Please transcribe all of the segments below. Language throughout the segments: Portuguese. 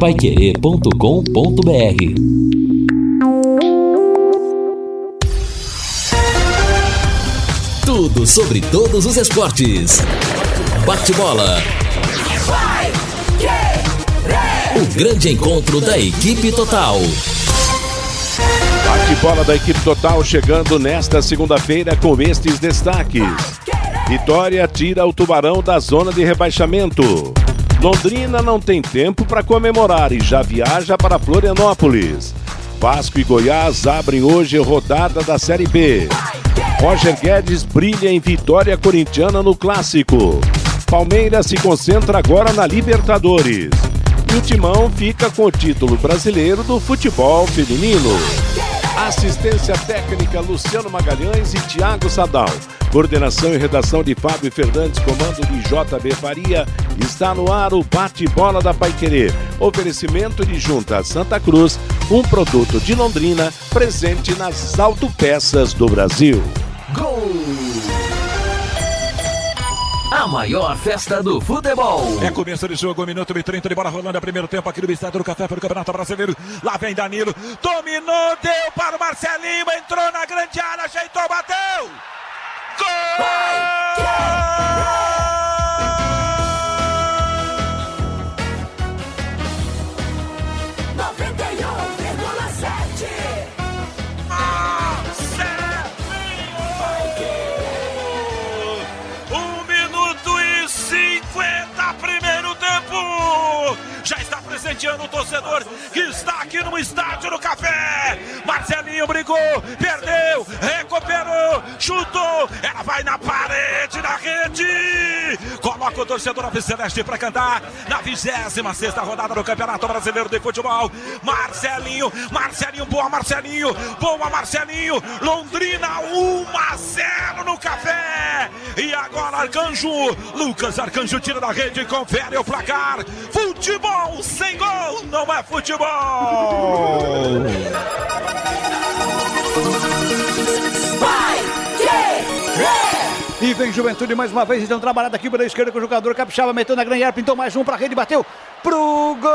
paiquerê.com.br Tudo sobre todos os esportes. Bate-bola. O grande encontro da equipe total. Bate-bola da equipe total chegando nesta segunda-feira com estes destaques. Vitória tira o Tubarão da zona de rebaixamento. Londrina não tem tempo para comemorar e já viaja para Florianópolis. Vasco e Goiás abrem hoje rodada da Série B. Roger Guedes brilha em vitória corintiana no clássico. Palmeiras se concentra agora na Libertadores. E o Timão fica com o título brasileiro do futebol feminino. Assistência técnica Luciano Magalhães e Tiago Sadal. Coordenação e redação de Fábio Fernandes, comando de JB Faria. Está no ar o bate-bola da Paiquerê. Oferecimento de Junta Santa Cruz, um produto de Londrina, presente nas autopeças do Brasil. Gol! A maior festa do futebol. É começo de jogo, 1 minuto e 30 de bola rolando. É primeiro tempo aqui no Estádio do Café pelo Campeonato Brasileiro. Lá vem Danilo, dominou, deu para o Marcelinho, entrou na grande área, ajeitou, bateu! Um está presenteando o torcedor que está aqui no estádio do Café. Marcelinho brigou, perdeu, recuperou, chutou. Ela vai na parede da rede. Coloca o torcedor Celeste para cantar na 26 rodada do Campeonato Brasileiro de Futebol. Marcelinho, Marcelinho, boa Marcelinho, boa Marcelinho. Londrina 1 a 0 no Café. E agora Arcanjo, Lucas Arcanjo tira da rede confere o placar. Futebol sem gol não é futebol. E vem Juventude mais uma vez, então trabalhada aqui pela esquerda com o jogador Capixaba, meteu na grande área, pintou mais um pra rede, bateu pro gol!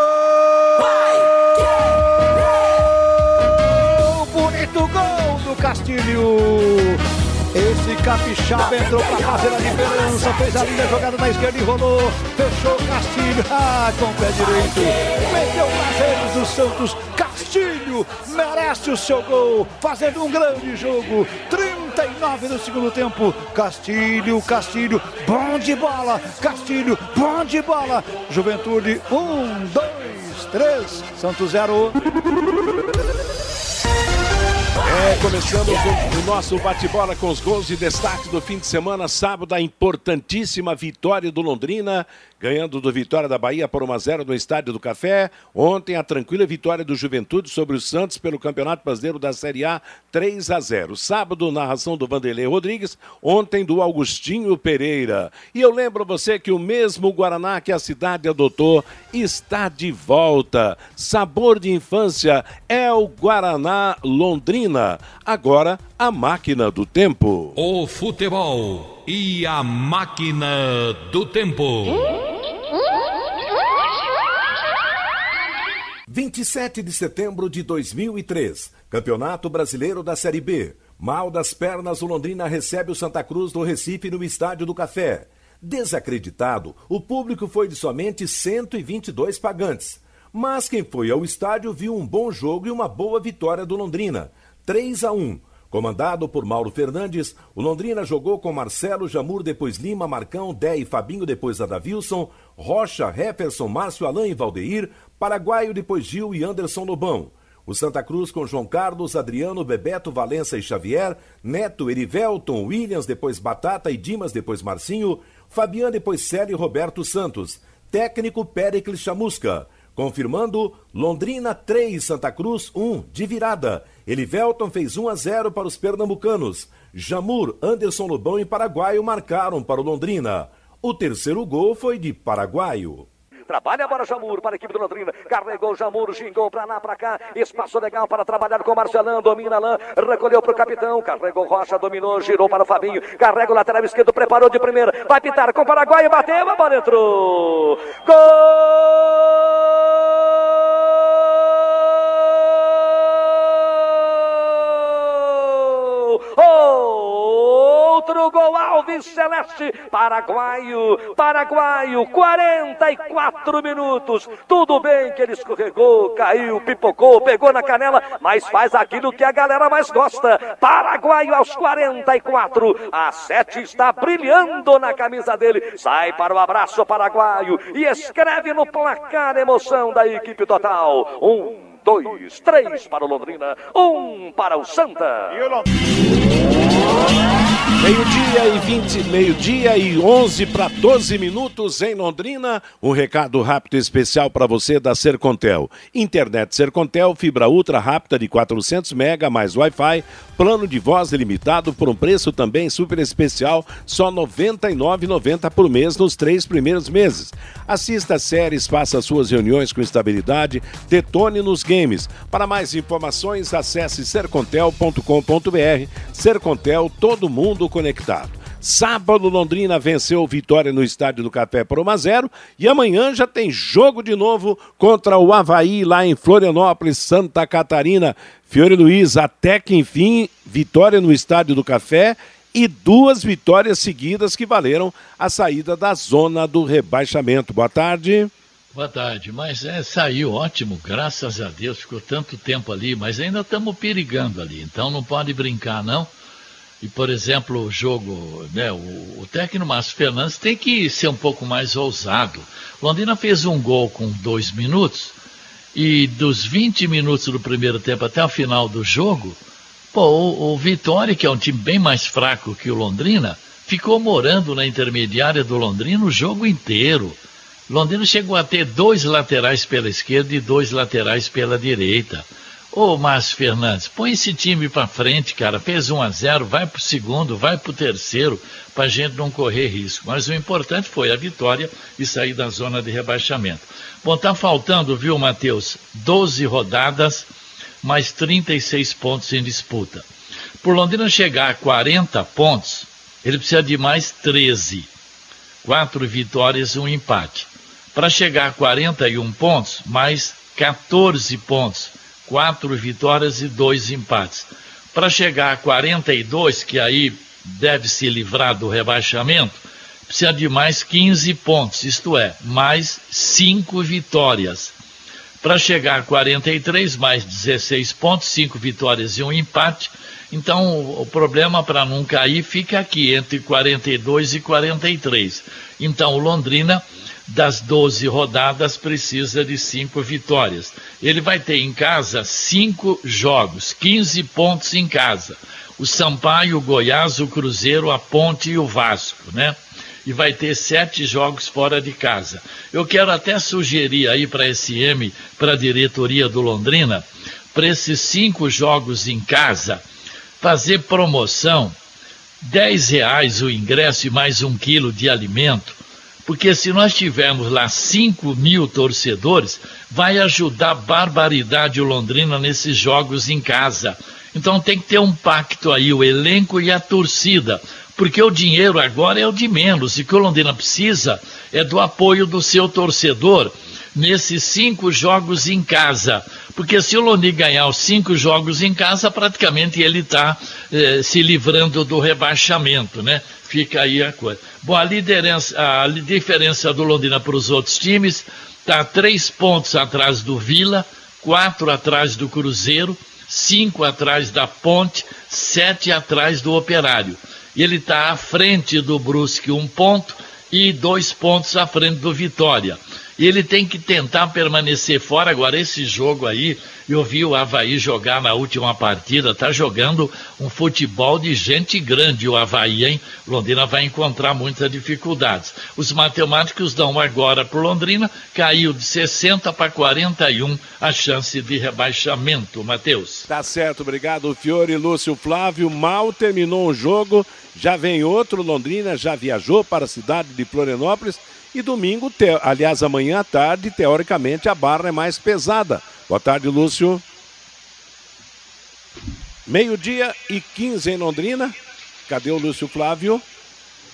Bonito gol do Castilho! Esse Capixaba entrou pra fazer a diferença, fez a linda jogada na esquerda e rolou, fechou o Castilho, ah, com o pé direito, meteu prazeres do Santos, Castilho merece o seu gol, fazendo um grande jogo, 39 no segundo tempo, Castilho, Castilho, bom de bola, Castilho, bom de bola, Juventude, um, dois, três, Santos zero. É, começando com o nosso bate-bola com os gols de destaque do fim de semana, sábado, a importantíssima vitória do Londrina, ganhando do Vitória da Bahia por 1 a 0 no Estádio do Café. Ontem, a tranquila vitória do Juventude sobre o Santos pelo Campeonato Brasileiro da Série A, 3 a 0. Sábado, narração do Vanderlei Rodrigues, ontem do Augustinho Pereira. E eu lembro você que o mesmo Guaraná que a cidade adotou está de volta. Sabor de infância é o Guaraná Londrina. Agora, a máquina do tempo. O futebol e a máquina do tempo. 27 de setembro de 2003, Campeonato Brasileiro da Série B. Mal das pernas, o Londrina recebe o Santa Cruz do Recife no Estádio do Café. Desacreditado, o público foi de somente 122 pagantes. Mas quem foi ao estádio viu um bom jogo e uma boa vitória do Londrina. 3 a 1. Comandado por Mauro Fernandes, o Londrina jogou com Marcelo, Jamur, depois Lima, Marcão, Dé e Fabinho, depois Adavilson, Rocha, Hefferson, Márcio Alain e Valdeir, Paraguaio, depois Gil e Anderson Lobão. O Santa Cruz com João Carlos, Adriano, Bebeto, Valença e Xavier, Neto, Erivelton, Williams, depois Batata e Dimas, depois Marcinho, Fabiano, depois Célio e Roberto Santos. Técnico Péricles Chamusca. Confirmando, Londrina 3, Santa Cruz 1, de virada. Elivelton fez 1 a 0 para os pernambucanos. Jamur, Anderson Lobão e Paraguaio marcaram para o Londrina. O terceiro gol foi de Paraguaio. Trabalha agora Jamur para a equipe do Londrina. Carregou Jamur, xingou pra lá, pra cá. Espaço legal para trabalhar com Marcelão. Domina Alain, recolheu pro capitão. Carregou Rocha, dominou, girou para o Fabinho. Carrega o lateral esquerdo, preparou de primeira. Vai pitar com o Paraguai, bateu, a bola entrou. Gol! Albiceleste, paraguaio, paraguaio, 44 minutos. Tudo bem que ele escorregou, caiu, pipocou, pegou na canela, mas faz aquilo que a galera mais gosta. Paraguaio aos 44. A 7 está brilhando na camisa dele. Sai para o abraço paraguaio e escreve no placar emoção da equipe total. Um, dois, três para o Londrina, um para o Santa. Meio-dia e 20, meio-dia e 11 para 12 minutos em Londrina. Um recado rápido especial para você da Sercontel. Internet Sercontel, fibra ultra rápida de 400 mega mais Wi-Fi, plano de voz ilimitado por um preço também super especial, só R$ 99,90 por mês nos três primeiros meses. Assista séries, faça suas reuniões com estabilidade, detone nos games. Para mais informações, acesse sercontel.com.br. Sercontel, todo mundo conectado. Sábado, Londrina venceu Vitória no Estádio do Café por 1 a 0 e amanhã já tem jogo de novo contra o Havaí lá em Florianópolis, Santa Catarina. Fiore Luiz, até que enfim, vitória no Estádio do Café e duas vitórias seguidas que valeram a saída da zona do rebaixamento. Boa tarde. Boa tarde, mas é, saiu ótimo, graças a Deus, ficou tanto tempo ali, mas ainda estamos perigando ali, então não pode brincar não. E, por exemplo, o jogo, né, o, o técnico Márcio Fernandes tem que ser um pouco mais ousado. Londrina fez um gol com dois minutos, e dos 20 minutos do primeiro tempo até o final do jogo, pô, o, o Vitória, que é um time bem mais fraco que o Londrina, ficou morando na intermediária do Londrina o jogo inteiro. Londrina chegou a ter dois laterais pela esquerda e dois laterais pela direita. Ô, Márcio Fernandes, põe esse time para frente, cara. Fez 1 a 0 vai pro segundo, vai pro terceiro, pra gente não correr risco. Mas o importante foi a vitória e sair da zona de rebaixamento. Bom, tá faltando, viu, Matheus? 12 rodadas, mais 36 pontos em disputa. Por Londrina chegar a 40 pontos, ele precisa de mais 13. Quatro vitórias e um empate. Para chegar a 41 pontos, mais 14 pontos quatro vitórias e dois empates. Para chegar a 42, que aí deve se livrar do rebaixamento, precisa de mais 15 pontos, isto é, mais cinco vitórias. Para chegar a 43, mais 16 pontos, cinco vitórias e um empate. Então, o problema para não cair fica aqui, entre 42 e 43. Então, o Londrina das 12 rodadas precisa de cinco vitórias. Ele vai ter em casa cinco jogos, 15 pontos em casa. O Sampaio, o Goiás, o Cruzeiro, a Ponte e o Vasco, né? E vai ter sete jogos fora de casa. Eu quero até sugerir aí para a SM, para a diretoria do Londrina, para esses cinco jogos em casa, fazer promoção, 10 reais o ingresso e mais um quilo de alimento porque se nós tivermos lá 5 mil torcedores, vai ajudar barbaridade o Londrina nesses jogos em casa. Então tem que ter um pacto aí, o elenco e a torcida. Porque o dinheiro agora é o de menos. E o que o Londrina precisa é do apoio do seu torcedor nesses cinco jogos em casa. Porque se o Loni ganhar os cinco jogos em casa, praticamente ele está eh, se livrando do rebaixamento, né? Fica aí a coisa. Bom, a, liderança, a diferença do Londrina para os outros times está três pontos atrás do Vila, quatro atrás do Cruzeiro, cinco atrás da Ponte, sete atrás do Operário. Ele está à frente do Brusque, um ponto, e dois pontos à frente do Vitória ele tem que tentar permanecer fora. Agora, esse jogo aí, eu vi o Havaí jogar na última partida, tá jogando um futebol de gente grande o Havaí, hein? Londrina vai encontrar muitas dificuldades. Os matemáticos dão agora para Londrina, caiu de 60 para 41 a chance de rebaixamento, Matheus. Tá certo, obrigado, Fiore, Lúcio Flávio. Mal terminou o jogo, já vem outro, Londrina já viajou para a cidade de Florianópolis e domingo, te... aliás, amanhã à tarde, teoricamente, a barra é mais pesada. Boa tarde, Lúcio. Meio-dia e 15 em Londrina. Cadê o Lúcio Flávio?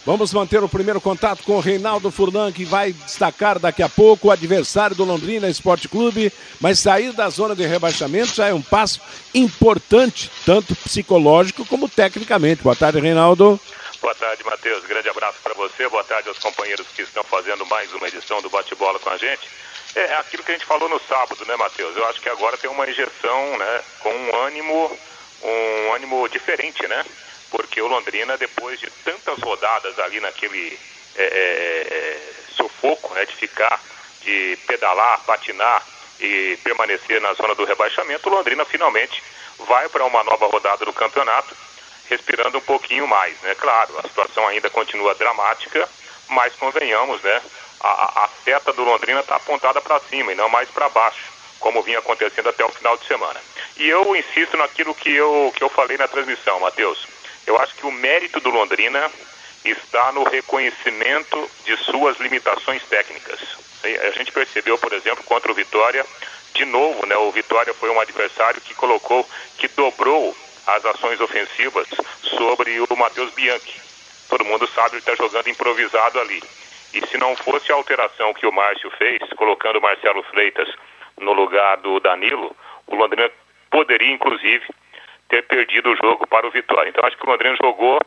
Vamos manter o primeiro contato com o Reinaldo Furlan, que vai destacar daqui a pouco o adversário do Londrina Esporte Clube. Mas sair da zona de rebaixamento já é um passo importante, tanto psicológico como tecnicamente. Boa tarde, Reinaldo. Boa tarde, Matheus. Grande abraço para você. Boa tarde aos companheiros que estão fazendo mais uma edição do Bate-Bola com a gente. É aquilo que a gente falou no sábado, né, Matheus? Eu acho que agora tem uma injeção, né, com um ânimo, um ânimo diferente, né? Porque o Londrina, depois de tantas rodadas ali naquele é, é, é sufoco, né, de ficar, de pedalar, patinar e permanecer na zona do rebaixamento, o Londrina finalmente vai para uma nova rodada do campeonato respirando um pouquinho mais, né? Claro, a situação ainda continua dramática, mas convenhamos, né? A, a seta do Londrina está apontada para cima e não mais para baixo, como vinha acontecendo até o final de semana. E eu insisto naquilo que eu, que eu falei na transmissão, Matheus. Eu acho que o mérito do Londrina está no reconhecimento de suas limitações técnicas. A gente percebeu, por exemplo, contra o Vitória, de novo, né? O Vitória foi um adversário que colocou, que dobrou as ações ofensivas sobre o Matheus Bianchi. Todo mundo sabe que está jogando improvisado ali. E se não fosse a alteração que o Márcio fez, colocando o Marcelo Freitas no lugar do Danilo, o Londrina poderia, inclusive, ter perdido o jogo para o Vitória. Então acho que o Londrina jogou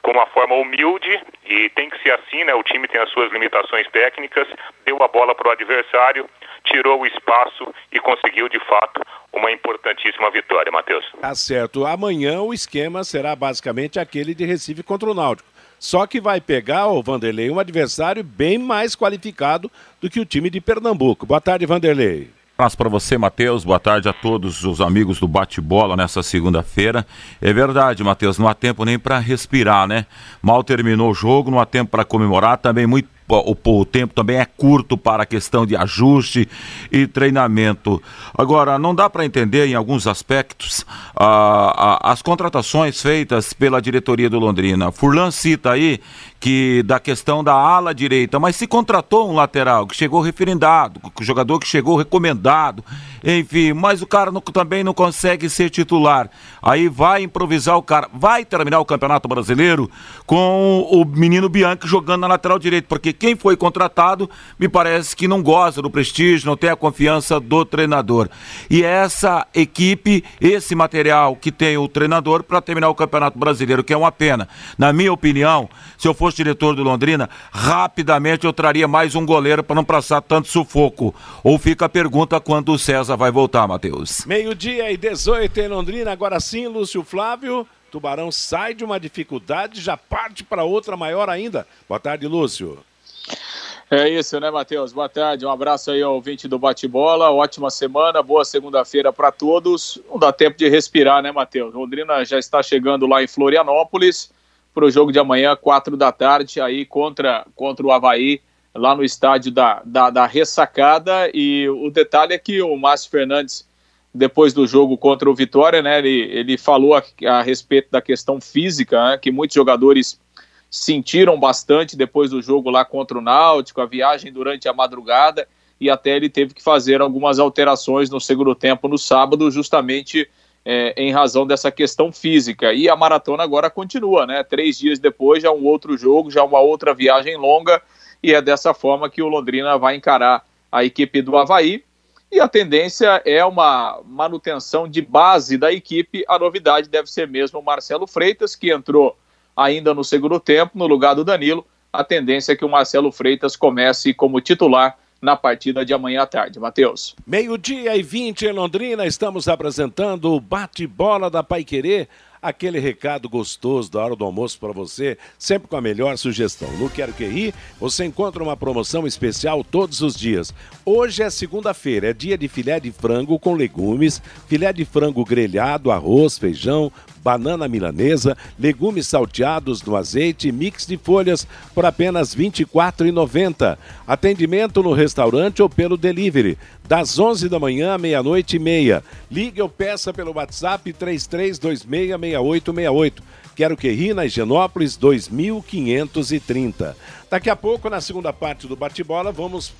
com uma forma humilde e tem que ser assim, né? O time tem as suas limitações técnicas, deu a bola para o adversário, tirou o espaço e conseguiu de fato uma importantíssima vitória, Matheus. Tá certo. Amanhã o esquema será basicamente aquele de Recife contra o Náutico. Só que vai pegar, o Vanderlei, um adversário bem mais qualificado do que o time de Pernambuco. Boa tarde, Vanderlei abraço para você, Matheus. Boa tarde a todos os amigos do Bate-Bola nessa segunda-feira. É verdade, Matheus, não há tempo nem para respirar, né? Mal terminou o jogo, não há tempo para comemorar. Também muito o, o, tempo também é curto para a questão de ajuste e treinamento. Agora, não dá para entender em alguns aspectos ah, ah, as contratações feitas pela diretoria do Londrina. Furlan cita aí que da questão da ala direita, mas se contratou um lateral que chegou referendado, o jogador que chegou recomendado, enfim, mas o cara não, também não consegue ser titular. Aí vai improvisar o cara, vai terminar o Campeonato Brasileiro com o menino Bianchi jogando na lateral direita, porque quem foi contratado me parece que não gosta do prestígio, não tem a confiança do treinador. E essa equipe, esse material que tem o treinador para terminar o Campeonato Brasileiro, que é uma pena. Na minha opinião, se eu fosse diretor do Londrina, rapidamente eu traria mais um goleiro para não passar tanto sufoco. Ou fica a pergunta quando o César vai voltar, Matheus. Meio-dia e 18 em Londrina, agora sim, Lúcio Flávio. Tubarão sai de uma dificuldade, já parte para outra maior ainda. Boa tarde, Lúcio. É isso, né, Matheus? Boa tarde, um abraço aí ao ouvinte do Bate-Bola, ótima semana, boa segunda-feira para todos. Não dá tempo de respirar, né, Matheus? Londrina já está chegando lá em Florianópolis para o jogo de amanhã, quatro da tarde, aí contra, contra o Havaí, lá no estádio da, da, da Ressacada. E o detalhe é que o Márcio Fernandes, depois do jogo contra o Vitória, né, ele, ele falou a, a respeito da questão física, né, que muitos jogadores sentiram bastante depois do jogo lá contra o Náutico, a viagem durante a madrugada, e até ele teve que fazer algumas alterações no segundo tempo no sábado, justamente é, em razão dessa questão física. E a maratona agora continua, né? Três dias depois, já um outro jogo, já uma outra viagem longa, e é dessa forma que o Londrina vai encarar a equipe do Havaí. E a tendência é uma manutenção de base da equipe. A novidade deve ser mesmo o Marcelo Freitas, que entrou ainda no segundo tempo, no lugar do Danilo. A tendência é que o Marcelo Freitas comece como titular na partida de amanhã à tarde. Matheus. Meio-dia e 20 em Londrina, estamos apresentando o bate-bola da Pai Querer aquele recado gostoso da hora do almoço para você, sempre com a melhor sugestão. No Quero Que Rir, você encontra uma promoção especial todos os dias. Hoje é segunda-feira, é dia de filé de frango com legumes, filé de frango grelhado, arroz, feijão, banana milanesa, legumes salteados no azeite mix de folhas por apenas R$ 24,90. Atendimento no restaurante ou pelo delivery, das 11 da manhã à meia-noite e meia. Ligue ou peça pelo WhatsApp 33266868. Quero que ri na Higienópolis 2530. Daqui a pouco, na segunda parte do bate-bola, vamos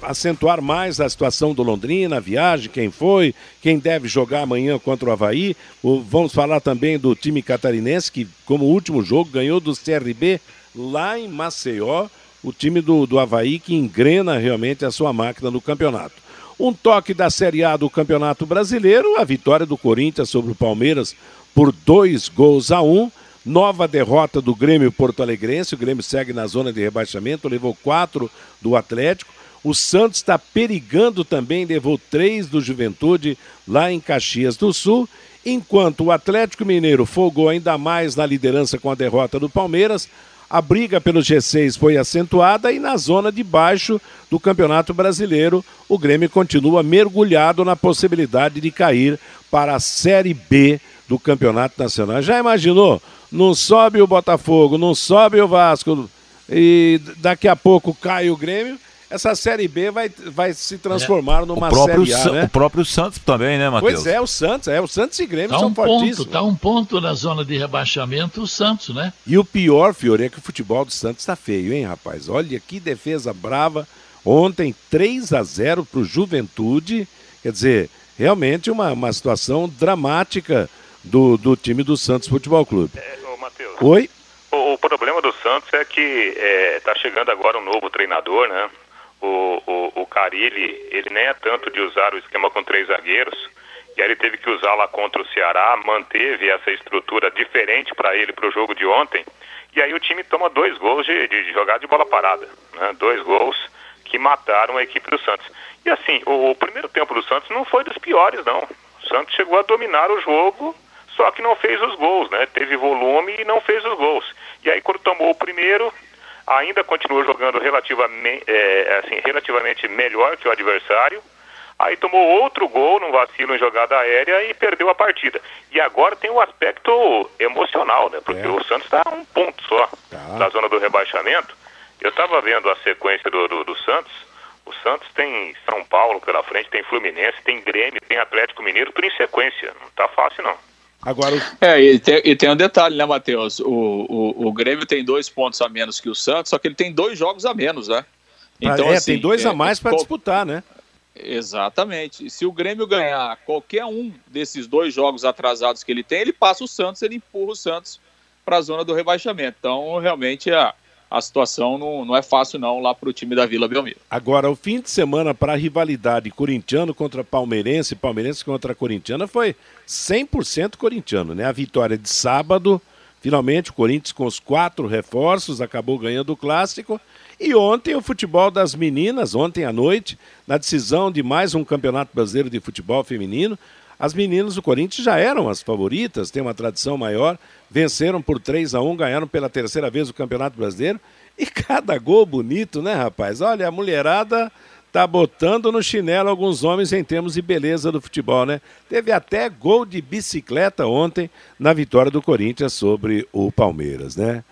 acentuar mais a situação do Londrina, a viagem, quem foi, quem deve jogar amanhã contra o Havaí. vamos falar também do time catarinense, que, como último jogo, ganhou do CRB lá em Maceió, o time do, do Havaí que engrena realmente a sua máquina no campeonato. Um toque da Série A do Campeonato Brasileiro, a vitória do Corinthians sobre o Palmeiras por dois gols a um Nova derrota do Grêmio Porto Alegrense. O Grêmio segue na zona de rebaixamento, levou quatro do Atlético. O Santos está perigando também, levou três do Juventude lá em Caxias do Sul. Enquanto o Atlético Mineiro folgou ainda mais na liderança com a derrota do Palmeiras, a briga pelo G6 foi acentuada e na zona de baixo do Campeonato Brasileiro, o Grêmio continua mergulhado na possibilidade de cair para a Série B do Campeonato Nacional. Já imaginou? Não sobe o Botafogo, não sobe o Vasco e daqui a pouco cai o Grêmio essa Série B vai, vai se transformar é. numa Série A, né? O próprio Santos também, né, Matheus? Pois é, o Santos, é, o Santos e Grêmio tá são um fortíssimos. Ponto, tá um ponto na zona de rebaixamento o Santos, né? E o pior, Fiore, é que o futebol do Santos tá feio, hein, rapaz? Olha que defesa brava. Ontem, 3 a 0 pro Juventude. Quer dizer, realmente uma, uma situação dramática do, do time do Santos Futebol Clube. É, ô, Matheus. Oi? O, o, problema do Santos é que é, tá chegando agora um novo treinador, né? O, o, o Carilli, ele nem é tanto de usar o esquema com três zagueiros, e aí ele teve que usar lá contra o Ceará, manteve essa estrutura diferente para ele para o jogo de ontem, e aí o time toma dois gols de, de, de jogar de bola parada, né? dois gols que mataram a equipe do Santos. E assim, o, o primeiro tempo do Santos não foi dos piores, não. O Santos chegou a dominar o jogo, só que não fez os gols, né? Teve volume e não fez os gols. E aí quando tomou o primeiro, ainda continua jogando relativamente, é, assim, relativamente melhor que o adversário. Aí tomou outro gol num vacilo em jogada aérea e perdeu a partida. E agora tem o aspecto emocional, né? Porque é. o Santos está a um ponto só tá. da zona do rebaixamento. Eu estava vendo a sequência do, do, do Santos. O Santos tem São Paulo pela frente, tem Fluminense, tem Grêmio, tem Atlético Mineiro, tudo em sequência. Não está fácil, não. Agora, É, e tem, e tem um detalhe, né, Matheus? O, o, o Grêmio tem dois pontos a menos que o Santos, só que ele tem dois jogos a menos, né? Então, é, assim, tem dois a é, mais para disputar, né? Exatamente. Se o Grêmio ganhar qualquer um desses dois jogos atrasados que ele tem, ele passa o Santos, ele empurra o Santos para a zona do rebaixamento. Então, realmente, a, a situação não, não é fácil não lá para o time da Vila Belmiro. Agora, o fim de semana para a rivalidade corintiano contra palmeirense, palmeirense contra corintiana foi 100% corintiano, né? A vitória de sábado, finalmente o Corinthians com os quatro reforços acabou ganhando o clássico. E ontem o futebol das meninas, ontem à noite, na decisão de mais um campeonato brasileiro de futebol feminino, as meninas do Corinthians já eram as favoritas, tem uma tradição maior, venceram por 3 a 1 ganharam pela terceira vez o Campeonato Brasileiro. E cada gol bonito, né, rapaz? Olha, a mulherada tá botando no chinelo alguns homens em termos de beleza do futebol, né? Teve até gol de bicicleta ontem na vitória do Corinthians sobre o Palmeiras, né?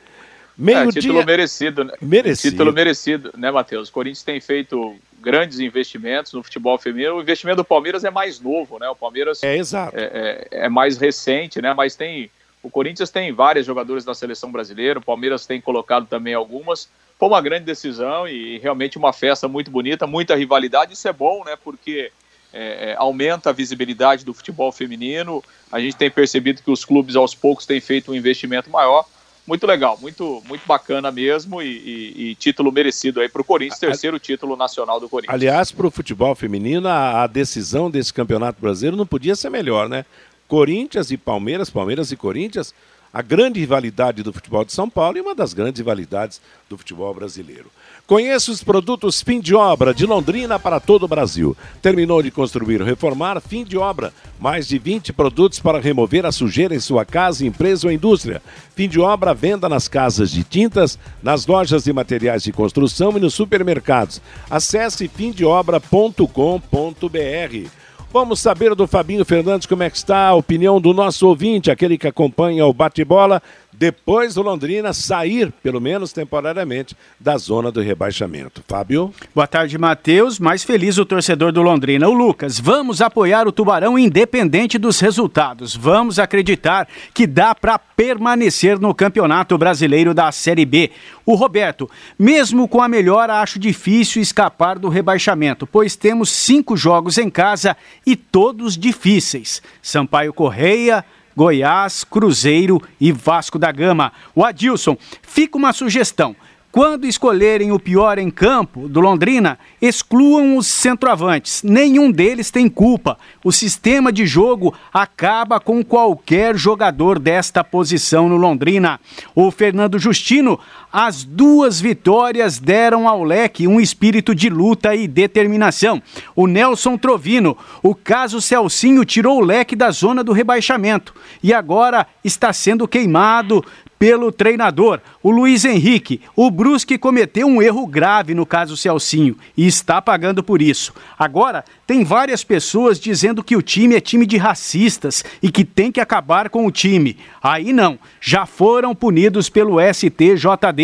Meio é, título dia... merecido, né? Merecido. Título merecido, né, Matheus? O Corinthians tem feito grandes investimentos no futebol feminino. O investimento do Palmeiras é mais novo, né? O Palmeiras é, exato. é, é, é mais recente, né? Mas tem o Corinthians tem vários jogadores da seleção brasileira, o Palmeiras tem colocado também algumas. Foi uma grande decisão e realmente uma festa muito bonita, muita rivalidade. Isso é bom, né? Porque é, é, aumenta a visibilidade do futebol feminino. A gente tem percebido que os clubes aos poucos têm feito um investimento maior. Muito legal, muito, muito bacana mesmo e, e, e título merecido aí para o Corinthians, terceiro título nacional do Corinthians. Aliás, para o futebol feminino, a, a, decisão desse campeonato brasileiro não podia ser melhor, né? Corinthians e Palmeiras, Palmeiras e Corinthians, a grande rivalidade do futebol de São Paulo e uma das grandes rivalidades do futebol brasileiro. Conheça os produtos fim de obra de Londrina para todo o Brasil. Terminou de construir ou reformar, fim de obra. Mais de 20 produtos para remover a sujeira em sua casa, empresa ou indústria. Fim de obra, venda nas casas de tintas, nas lojas de materiais de construção e nos supermercados. Acesse fimdeobra.com.br. Vamos saber do Fabinho Fernandes como é que está a opinião do nosso ouvinte, aquele que acompanha o bate-bola depois do Londrina sair, pelo menos temporariamente, da zona do rebaixamento. Fábio? Boa tarde, Matheus. Mais feliz o torcedor do Londrina. O Lucas, vamos apoiar o Tubarão independente dos resultados. Vamos acreditar que dá para permanecer no Campeonato Brasileiro da Série B. O Roberto, mesmo com a melhora, acho difícil escapar do rebaixamento, pois temos cinco jogos em casa e todos difíceis. Sampaio Correia. Goiás, Cruzeiro e Vasco da Gama. O Adilson, fica uma sugestão. Quando escolherem o pior em campo do Londrina, excluam os centroavantes. Nenhum deles tem culpa. O sistema de jogo acaba com qualquer jogador desta posição no Londrina. O Fernando Justino, as duas vitórias deram ao leque um espírito de luta e determinação. O Nelson Trovino, o caso Celcinho tirou o leque da zona do rebaixamento e agora está sendo queimado pelo treinador, o Luiz Henrique. O Brusque cometeu um erro grave no caso Celcinho e está pagando por isso. Agora, tem várias pessoas dizendo que o time é time de racistas e que tem que acabar com o time. Aí não, já foram punidos pelo STJD.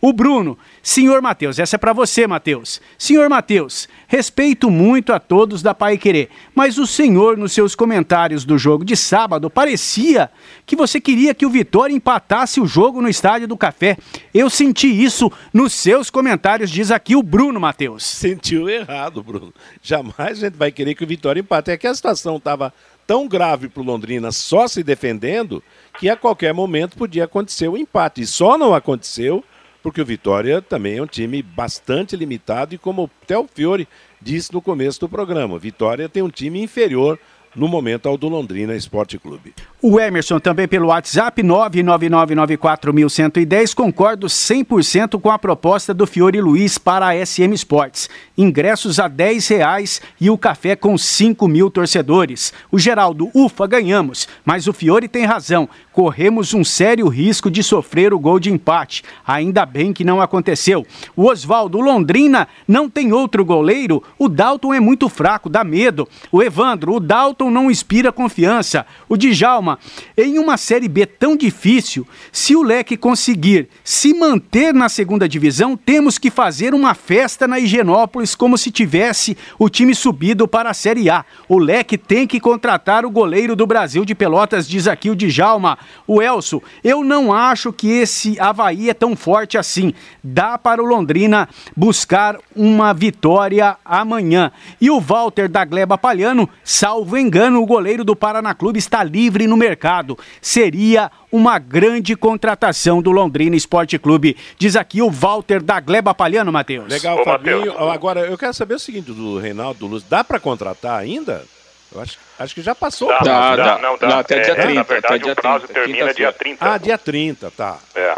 O Bruno, senhor Matheus, essa é para você, Matheus. Senhor Matheus, respeito muito a todos da Pai Querer, mas o senhor, nos seus comentários do jogo de sábado, parecia que você queria que o Vitória empatasse o jogo no Estádio do Café. Eu senti isso nos seus comentários, diz aqui o Bruno Matheus. Sentiu errado, Bruno. Jamais a gente vai querer que o Vitória empate. É que a situação estava tão grave para o Londrina só se defendendo que a qualquer momento podia acontecer o empate. E só não aconteceu porque o Vitória também é um time bastante limitado e como até o Fiore disse no começo do programa, Vitória tem um time inferior no momento ao do Londrina Esporte Clube. O Emerson também pelo WhatsApp 99994110 concordo 100% com a proposta do Fiore Luiz para a SM Sports. Ingressos a 10 reais e o café com 5 mil torcedores. O Geraldo, ufa, ganhamos, mas o Fiore tem razão. Corremos um sério risco de sofrer o gol de empate. Ainda bem que não aconteceu. O Oswaldo, Londrina não tem outro goleiro. O Dalton é muito fraco, dá medo. O Evandro, o Dalton não inspira confiança. O Djalma, em uma Série B tão difícil, se o Leque conseguir se manter na segunda divisão, temos que fazer uma festa na Higienópolis como se tivesse o time subido para a Série A. O Leque tem que contratar o goleiro do Brasil de Pelotas, diz aqui o Djalma. O Elso, eu não acho que esse Havaí é tão forte assim. Dá para o Londrina buscar uma vitória amanhã. E o Walter da Gleba Palhano, salvo engano, o goleiro do Paraná Clube está livre no mercado. Seria uma grande contratação do Londrina Esporte Clube. Diz aqui o Walter da Gleba Palhano, Matheus. Legal, Ô, Fabinho. Mateus. Agora, eu quero saber o seguinte do Reinaldo Luz. Dá para contratar ainda? Eu acho, acho que já passou dá, o prazo. Dá, dá, não, dá. Não, até é, dia 30. Na verdade, dia o prazo 30, termina dia 30. Ah, dia 30, tá. É.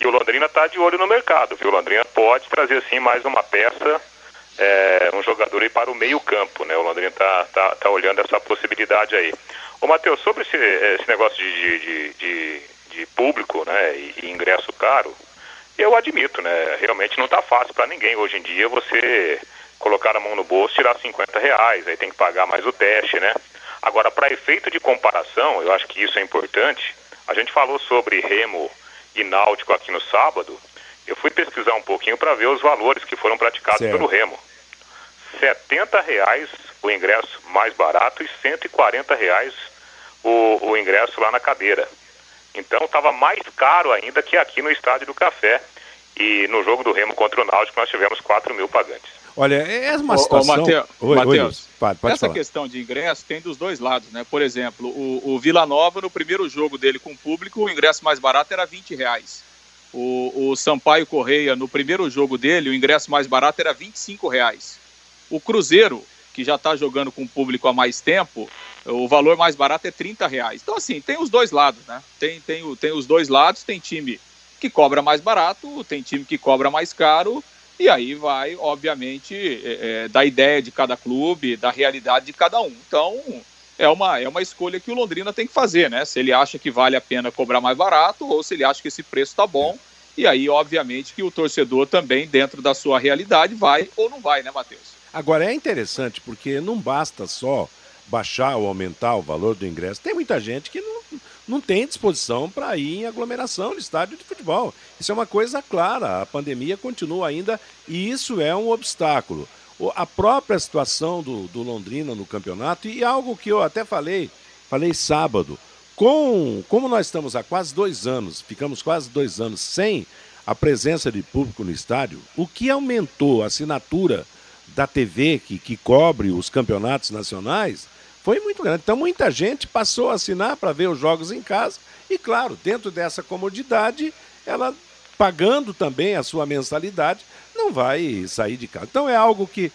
E o Londrina está de olho no mercado, viu? O Londrina pode trazer, sim, mais uma peça, é, um jogador aí para o meio campo, né? O Londrina está tá, tá olhando essa possibilidade aí. Ô, Matheus, sobre esse, esse negócio de, de, de, de, público, né, e, e ingresso caro, eu admito, né? Realmente não está fácil para ninguém hoje em dia você colocar a mão no bolso, tirar 50 reais, aí tem que pagar mais o teste, né? Agora, para efeito de comparação, eu acho que isso é importante. A gente falou sobre Remo e Náutico aqui no sábado. Eu fui pesquisar um pouquinho para ver os valores que foram praticados certo. pelo Remo. 70 reais o ingresso mais barato e 140 reais o, o ingresso lá na cadeira. Então estava mais caro ainda que aqui no Estádio do Café. E no jogo do Remo contra o Náutico nós tivemos 4 mil pagantes. Olha, é uma situação... Ô, Mateus, oi, Mateus oi, pode, essa falar. questão de ingresso tem dos dois lados, né? Por exemplo, o, o Vila Nova, no primeiro jogo dele com o público, o ingresso mais barato era 20 reais. O, o Sampaio Correia, no primeiro jogo dele, o ingresso mais barato era 25 reais. O Cruzeiro, que já está jogando com o público há mais tempo, o valor mais barato é 30 reais. Então, assim, tem os dois lados, né? Tem, tem, tem os dois lados, tem time que cobra mais barato, tem time que cobra mais caro, e aí vai, obviamente, é, é, da ideia de cada clube, da realidade de cada um. Então, é uma, é uma escolha que o Londrina tem que fazer, né? Se ele acha que vale a pena cobrar mais barato ou se ele acha que esse preço está bom. E aí, obviamente, que o torcedor também, dentro da sua realidade, vai ou não vai, né, Matheus? Agora, é interessante porque não basta só baixar ou aumentar o valor do ingresso. Tem muita gente que não, não tem disposição para ir em aglomeração no estádio de futebol. Isso é uma coisa clara. A pandemia continua ainda e isso é um obstáculo. A própria situação do, do Londrina no campeonato e algo que eu até falei, falei sábado. Com, como nós estamos há quase dois anos, ficamos quase dois anos sem a presença de público no estádio, o que aumentou a assinatura da TV que, que cobre os campeonatos nacionais foi muito grande. Então, muita gente passou a assinar para ver os jogos em casa. E, claro, dentro dessa comodidade, ela pagando também a sua mensalidade, não vai sair de casa. Então é algo que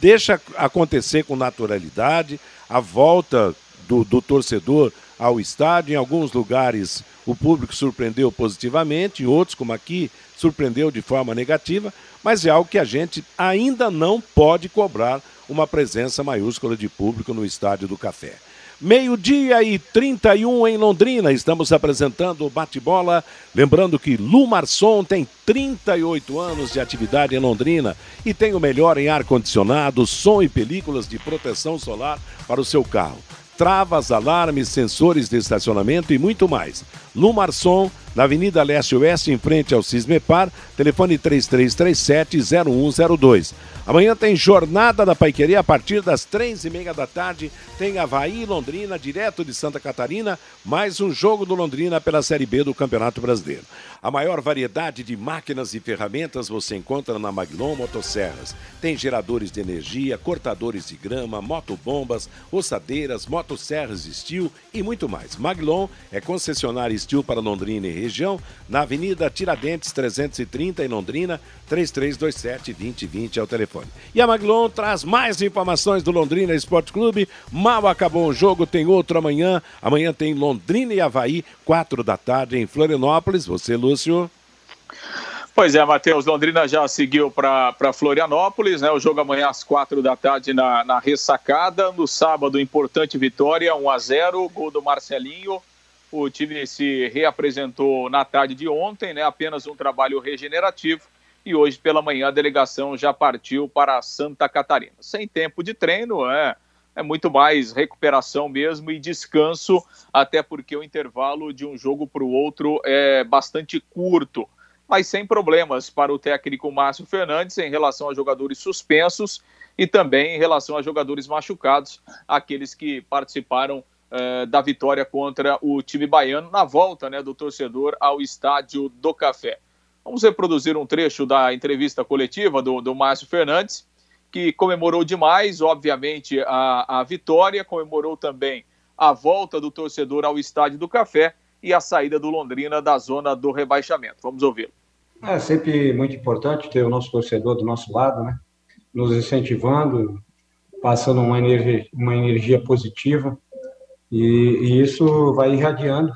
deixa acontecer com naturalidade, a volta do, do torcedor ao estádio. Em alguns lugares o público surpreendeu positivamente, em outros, como aqui, surpreendeu de forma negativa, mas é algo que a gente ainda não pode cobrar uma presença maiúscula de público no Estádio do Café. Meio-dia e 31 em Londrina, estamos apresentando o bate-bola. Lembrando que Lumarson tem 38 anos de atividade em Londrina e tem o melhor em ar-condicionado, som e películas de proteção solar para o seu carro travas, alarmes, sensores de estacionamento e muito mais. Lumarson, na Avenida Leste Oeste, em frente ao Cismepar, telefone 3337-0102. Amanhã tem Jornada da Paiqueria a partir das três e meia da tarde. Tem Havaí e Londrina, direto de Santa Catarina, mais um jogo do Londrina pela Série B do Campeonato Brasileiro. A maior variedade de máquinas e ferramentas você encontra na Maglon Motosserras. Tem geradores de energia, cortadores de grama, motobombas, ossadeiras, motosserras Steel e muito mais. Maglon é concessionária Steel para Londrina e região, na Avenida Tiradentes 330 em Londrina, 3327-2020 é o telefone. E a Maglon traz mais informações do Londrina Esporte Clube. Mal acabou o jogo, tem outro amanhã. Amanhã tem Londrina e Havaí, quatro da tarde em Florianópolis. Você, Lúcio? Pois é, Matheus, Londrina já seguiu para Florianópolis, né? O jogo amanhã às quatro da tarde na, na ressacada. No sábado, importante vitória, 1 a 0 gol do Marcelinho. O time se reapresentou na tarde de ontem, né? Apenas um trabalho regenerativo e hoje pela manhã a delegação já partiu para Santa Catarina. Sem tempo de treino, é, é muito mais recuperação mesmo e descanso, até porque o intervalo de um jogo para o outro é bastante curto. Mas sem problemas para o técnico Márcio Fernandes em relação a jogadores suspensos e também em relação a jogadores machucados, aqueles que participaram é, da vitória contra o time baiano na volta né, do torcedor ao estádio do Café. Vamos reproduzir um trecho da entrevista coletiva do, do Márcio Fernandes, que comemorou demais, obviamente, a, a vitória, comemorou também a volta do torcedor ao Estádio do Café e a saída do Londrina da zona do rebaixamento. Vamos ouvi-lo. É sempre muito importante ter o nosso torcedor do nosso lado, né? Nos incentivando, passando uma energia, uma energia positiva. E, e isso vai irradiando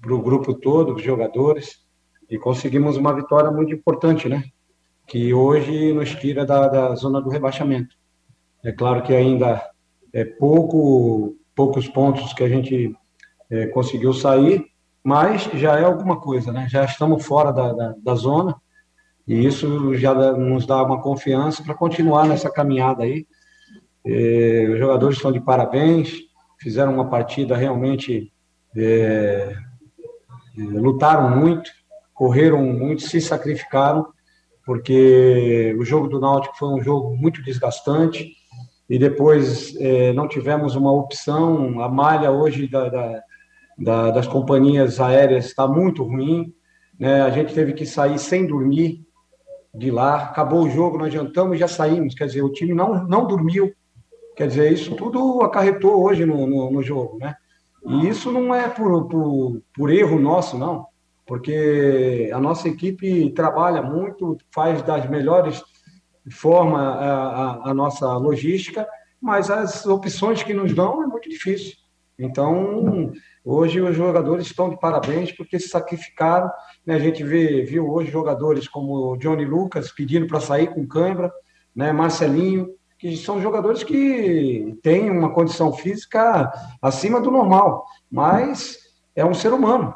para o grupo todo, os jogadores, e conseguimos uma vitória muito importante, né? Que hoje nos tira da, da zona do rebaixamento. É claro que ainda é pouco, poucos pontos que a gente é, conseguiu sair, mas já é alguma coisa, né? Já estamos fora da, da, da zona e isso já nos dá uma confiança para continuar nessa caminhada aí. É, os jogadores estão de parabéns, fizeram uma partida realmente é, é lutaram muito correram muito, se sacrificaram, porque o jogo do Náutico foi um jogo muito desgastante e depois é, não tivemos uma opção. A malha hoje da, da, da, das companhias aéreas está muito ruim, né? a gente teve que sair sem dormir de lá. Acabou o jogo, nós jantamos e já saímos. Quer dizer, o time não, não dormiu. Quer dizer, isso tudo acarretou hoje no, no, no jogo, né? E isso não é por, por, por erro nosso, não porque a nossa equipe trabalha muito, faz das melhores forma a, a, a, nossa logística, mas as opções que nos dão é muito difícil. Então, hoje os jogadores estão de parabéns porque se sacrificaram. Né? A gente vê, viu hoje jogadores como Johnny Lucas pedindo para sair com cãibra, né? Marcelinho, que são jogadores que têm uma condição física acima do normal, mas é um ser humano.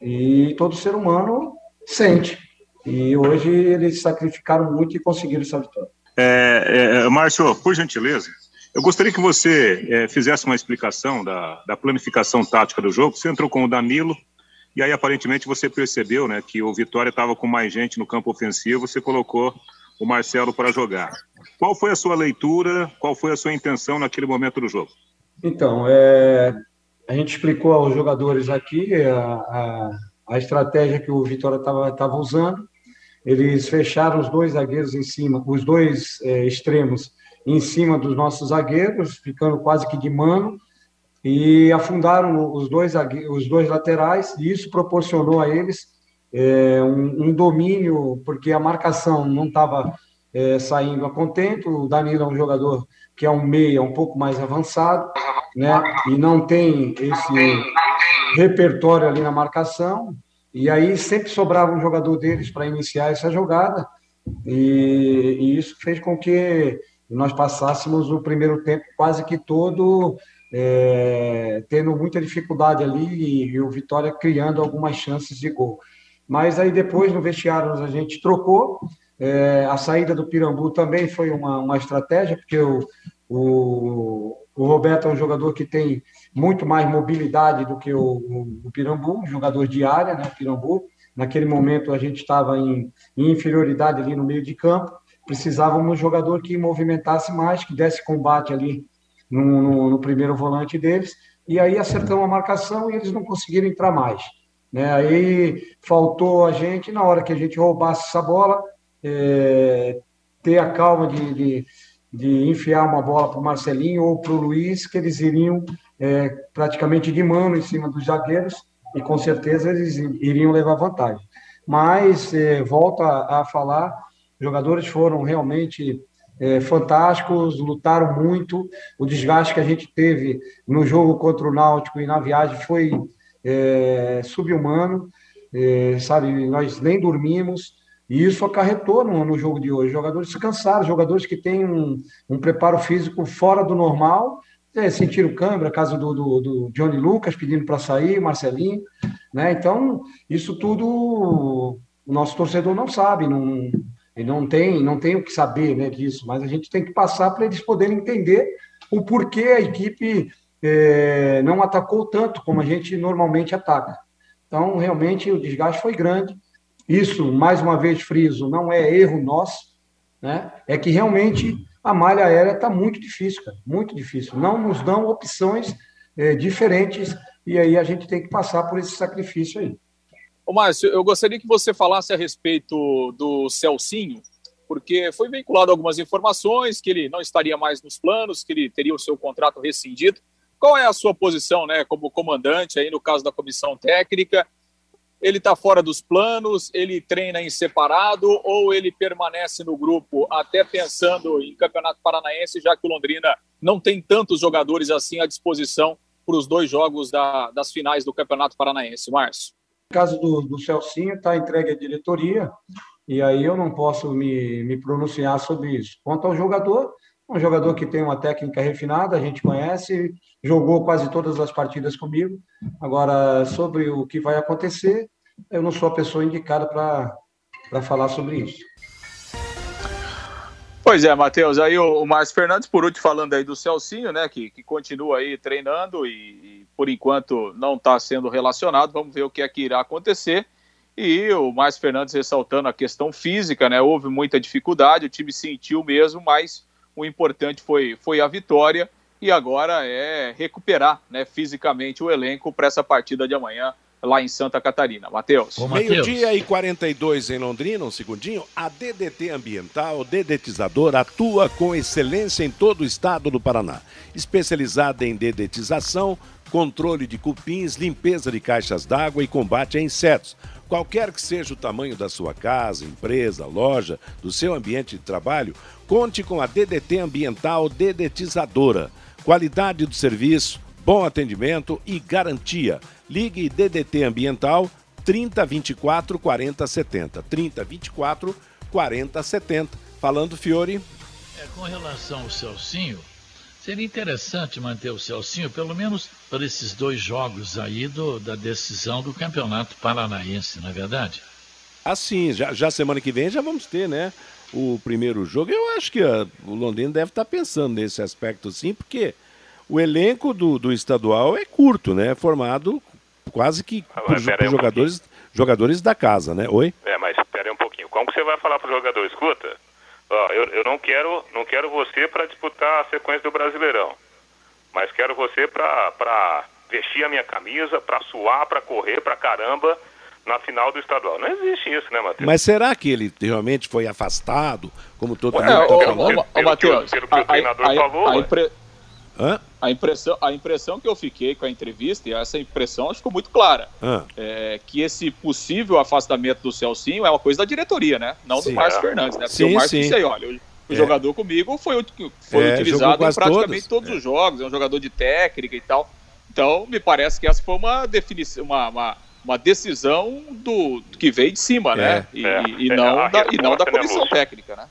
E todo ser humano sente. E hoje eles sacrificaram muito e conseguiram essa vitória. É, é, Márcio, por gentileza, eu gostaria que você é, fizesse uma explicação da, da planificação tática do jogo. Você entrou com o Danilo, e aí aparentemente você percebeu né, que o Vitória estava com mais gente no campo ofensivo, você colocou o Marcelo para jogar. Qual foi a sua leitura, qual foi a sua intenção naquele momento do jogo? Então, é, a gente explicou aos jogadores aqui a, a, a estratégia que o Vitória estava usando. Eles fecharam os dois zagueiros em cima, os dois é, extremos em cima dos nossos zagueiros, ficando quase que de mano, e afundaram os dois, os dois laterais, e isso proporcionou a eles é, um, um, domínio, porque a marcação não estava é, saindo a contento. O Danilo é um jogador que é um meia um pouco mais avançado, né? E não tem esse repertório ali na marcação. E aí sempre sobrava um jogador deles para iniciar essa jogada. E, e, isso fez com que nós passássemos o primeiro tempo quase que todo é, tendo muita dificuldade ali e, o Vitória criando algumas chances de gol. Mas aí depois no vestiário a gente trocou. É, a saída do Pirambu também foi uma, uma estratégia, porque o, o, o, Roberto é um jogador que tem muito mais mobilidade do que o, o, o Pirambu, um jogador de área, né? O Pirambu. Naquele momento a gente estava em, em inferioridade ali no meio de campo, precisávamos de um jogador que movimentasse mais, que desse combate ali no, no, no, primeiro volante deles, e aí acertamos a marcação e eles não conseguiram entrar mais. Né? Aí faltou a gente, na hora que a gente roubasse essa bola, é, ter a calma de, de, de enfiar uma bola para o Marcelinho ou para o Luiz, que eles iriam é, praticamente de mano em cima dos zagueiros e com certeza eles iriam levar vantagem. Mas, é, volto a, a, falar, jogadores foram realmente é, fantásticos, lutaram muito. O desgaste que a gente teve no jogo contra o Náutico e na viagem foi é, subhumano, é, sabe? Nós nem dormimos. E isso acarretou no, no jogo de hoje. Jogadores cansados, jogadores que têm um, um preparo físico fora do normal é, sentiram câimbra, caso do, do, do, Johnny Lucas pedindo para sair, Marcelinho, né? Então, isso tudo o nosso torcedor não sabe, não, não tem, não tem o que saber né, disso, mas a gente tem que passar para eles poderem entender o porquê a equipe é, não atacou tanto como a gente normalmente ataca. Então, realmente, o desgaste foi grande. Isso, mais uma vez, friso, não é erro nosso, né? é que realmente a malha aérea está muito difícil, cara, muito difícil. Não nos dão opções é, diferentes e aí a gente tem que passar por esse sacrifício aí. Ô, Márcio, eu gostaria que você falasse a respeito do Celcinho, porque foi vinculado algumas informações que ele não estaria mais nos planos, que ele teria o seu contrato rescindido. Qual é a sua posição, né, como comandante aí no caso da comissão técnica? Ele está fora dos planos, ele treina em separado ou ele permanece no grupo até pensando em Campeonato Paranaense, já que o Londrina não tem tantos jogadores assim à disposição para os dois jogos da, das finais do Campeonato Paranaense. Márcio. No caso do, do Celcinho, está entregue à diretoria e aí eu não posso me, me pronunciar sobre isso. Quanto ao jogador, um jogador que tem uma técnica refinada, a gente conhece, jogou quase todas as partidas comigo. Agora, sobre o que vai acontecer, eu não sou a pessoa indicada para falar sobre isso. Pois é, Matheus, aí o, o Márcio Fernandes, por último, falando aí do Celcinho, né, que, que continua aí treinando e, e por enquanto não está sendo relacionado, vamos ver o que é que irá acontecer. E o Márcio Fernandes ressaltando a questão física, né, houve muita dificuldade, o time sentiu mesmo, mas o importante foi, foi a vitória e agora é recuperar né, fisicamente o elenco para essa partida de amanhã lá em Santa Catarina. Matheus. Meio-dia e 42 em Londrina, um segundinho. A DDT Ambiental, dedetizador, atua com excelência em todo o estado do Paraná. Especializada em dedetização, controle de cupins, limpeza de caixas d'água e combate a insetos. Qualquer que seja o tamanho da sua casa, empresa, loja, do seu ambiente de trabalho, conte com a DDT Ambiental Dedetizadora. Qualidade do serviço, bom atendimento e garantia. Ligue DDT Ambiental 3024 4070. 3024 4070. Falando, Fiore. É, com relação ao Celcinho, seria interessante manter o Celcinho, pelo menos para esses dois jogos aí do, da decisão do Campeonato Paranaense, não é verdade? Assim, já, já semana que vem já vamos ter, né? O primeiro jogo. Eu acho que a, o Londrina deve estar pensando nesse aspecto sim, porque o elenco do, do estadual é curto, né? Formado quase que ah, por, por um jogadores, jogadores da casa, né? Oi? É, mas espera um pouquinho. Como que você vai falar para o jogador? Escuta, ó, eu, eu não quero não quero você para disputar a sequência do Brasileirão, mas quero você para vestir a minha camisa, para suar, para correr, para caramba na final do estadual. Não existe isso, né, Matheus? Mas será que ele realmente foi afastado, como todo mundo está falando? Pelo, pelo, pelo, pelo que o treinador falou. A, impre... Hã? A impressão, a impressão que eu fiquei com a entrevista, e essa impressão ficou muito clara, é que esse possível afastamento do Celcinho é uma coisa da diretoria, né? Não Sim. do Márcio É. Fernandes, né? Porque Sim, o Márcio sim. disse aí, olha, o, o É. jogador comigo foi, foi É, utilizado em praticamente todos. todos os jogos, é um jogador de técnica e tal. Então, me parece que essa foi uma definição, uma, uma, uma decisão do que veio de cima, né? E, É, e é, não da, e não da né, comissão técnica, né?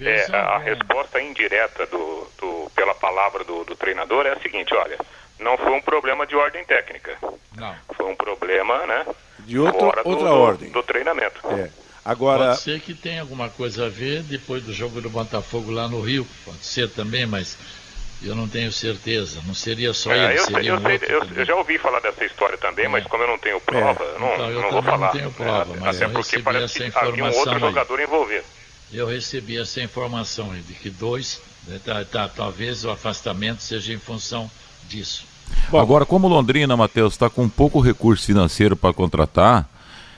É, a resposta indireta do, do- pela palavra do, do treinador é a seguinte, olha, não foi um problema de ordem técnica. Não. Foi um problema, né? De outra- fora do- outra do, ordem. Do treinamento. É. Agora, Pode ser que tenha alguma coisa a ver depois do jogo do Botafogo lá no Rio. Pode ser também, mas eu não tenho certeza. Não seria só É, ele, eu, seria eu um sei- outro eu- eu já ouvi falar dessa história também, mas como eu não tenho prova, eu não, Então, eu não vou também não falar. tenho prova, É, mas Até eu porque parece essa que havia um outro informação aí. jogador envolvido. Eu recebi essa informação aí de que dois, né, tá- tá- talvez o afastamento seja em função disso. Agora, como Londrina, Matheus, está com pouco recurso financeiro para contratar,